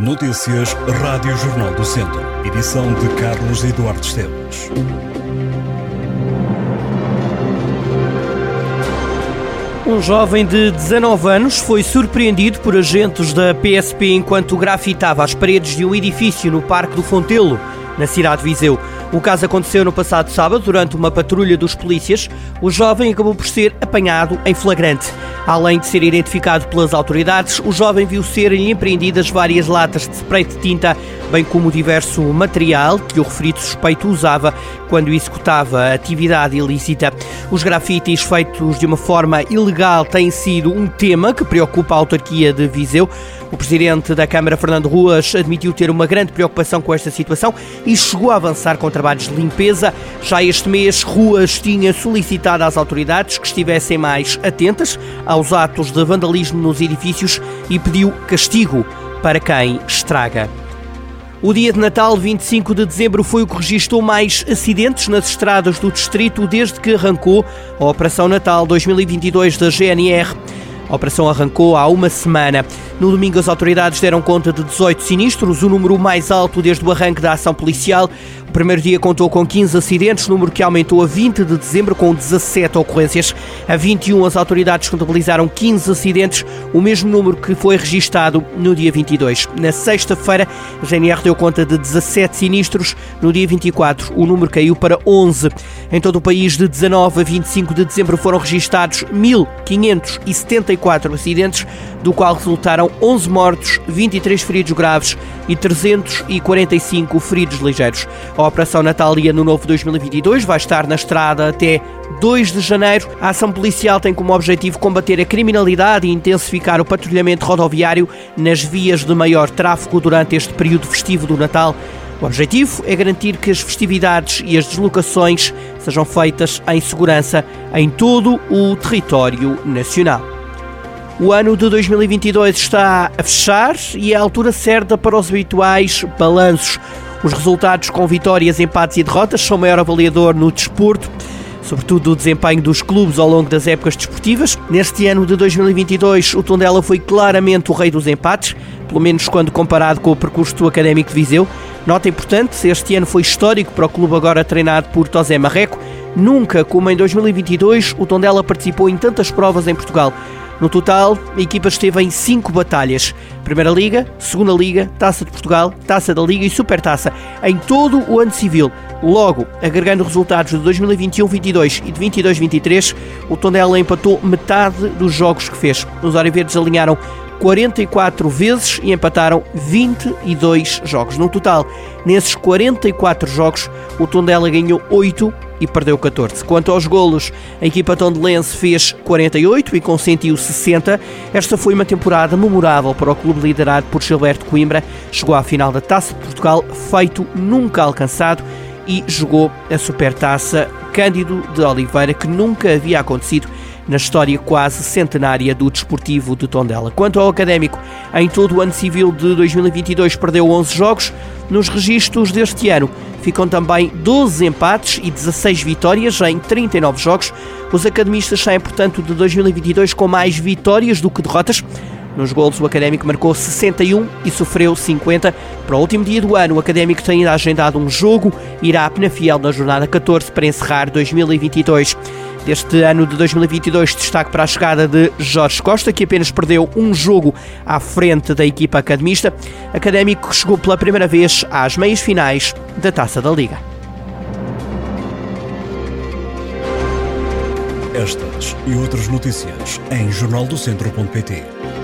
Notícias Rádio Jornal do Centro. Edição de Carlos Eduardo Esteves. Um jovem de 19 anos foi surpreendido por agentes da PSP enquanto grafitava as paredes de um edifício no Parque do Fontelo, na cidade de Viseu. O caso aconteceu no passado sábado, durante uma patrulha dos polícias. O jovem acabou por ser apanhado em flagrante. Além de ser identificado pelas autoridades, o jovem viu serem empreendidas várias latas de spray de tinta, bem como diverso material que o referido suspeito usava quando executava atividade ilícita. Os grafites feitos de uma forma ilegal têm sido um tema que preocupa a autarquia de Viseu. O presidente da Câmara, Fernando Ruas, admitiu ter uma grande preocupação com esta situação e chegou a avançar contra trabalhos de limpeza. Já este mês, Ruas tinha solicitado às autoridades que estivessem mais atentas aos atos de vandalismo nos edifícios e pediu castigo para quem estraga. O dia de Natal, 25 de dezembro, foi o que registrou mais acidentes nas estradas do distrito desde que arrancou a Operação Natal 2022 da GNR. A operação arrancou há uma semana. No domingo, as autoridades deram conta de 18 sinistros, o número mais alto desde o arranque da ação policial. O primeiro dia contou com 15 acidentes, número que aumentou a 20 de dezembro, com 17 ocorrências. A 21, as autoridades contabilizaram 15 acidentes, o mesmo número que foi registado no dia 22. Na sexta-feira, a GNR deu conta de 17 sinistros. No dia 24, o número caiu para 11. Em todo o país, de 19 a 25 de dezembro, foram registados 1.574 acidentes, do qual resultaram 11 mortos, 23 feridos graves e 345 feridos ligeiros. A Operação Natal e Ano Novo 2022 vai estar na estrada até 2 de janeiro. A ação policial tem como objetivo combater a criminalidade e intensificar o patrulhamento rodoviário nas vias de maior tráfego durante este período festivo do Natal. O objetivo é garantir que as festividades e as deslocações sejam feitas em segurança em todo o território nacional. O ano de 2022 está a fechar e é a altura certa para os habituais balanços. Os resultados com vitórias, empates e derrotas são maior avaliador no desporto, sobretudo o desempenho dos clubes ao longo das épocas desportivas. Neste ano de 2022, o Tondela foi claramente o rei dos empates, pelo menos quando comparado com o percurso do Académico de Viseu. Nota importante, este ano foi histórico para o clube agora treinado por Tosé Marreco. Nunca, como em 2022, o Tondela participou em tantas provas em Portugal. No total, a equipa esteve em cinco batalhas: Primeira Liga, Segunda Liga, Taça de Portugal, Taça da Liga e Supertaça, em todo o ano civil. Logo, agregando resultados de 2021-22 e de 22-23, o Tondela empatou metade dos jogos que fez. Os Oriverdes alinharam 44 vezes e empataram 22 jogos. No total, nesses 44 jogos, o Tondela ganhou 8 e perdeu 14. Quanto aos golos, a equipa tondelense fez 48 e consentiu 60. Esta foi uma temporada memorável para o clube liderado por Gilberto Coimbra. Chegou à final da Taça de Portugal, feito nunca alcançado, e jogou a Supertaça Cândido de Oliveira, que nunca havia acontecido na história quase centenária do desportivo de Tondela. Quanto ao académico, em todo o ano civil de 2022 perdeu 11 jogos. Nos registros deste ano ficam também 12 empates e 16 vitórias em 39 jogos. Os academistas saem, portanto, de 2022 com mais vitórias do que derrotas. Nos golos, o Académico marcou 61 e sofreu 50. Para o último dia do ano, o Académico tem ainda agendado um jogo, irá a Penafiel na jornada 14 para encerrar 2022 deste ano de 2022. Destaque para a chegada de Jorge Costa, que apenas perdeu um jogo à frente da equipa academista. Académico que chegou pela primeira vez às meias finais da Taça da Liga. Estas e outras notícias em jornaldocentro.pt.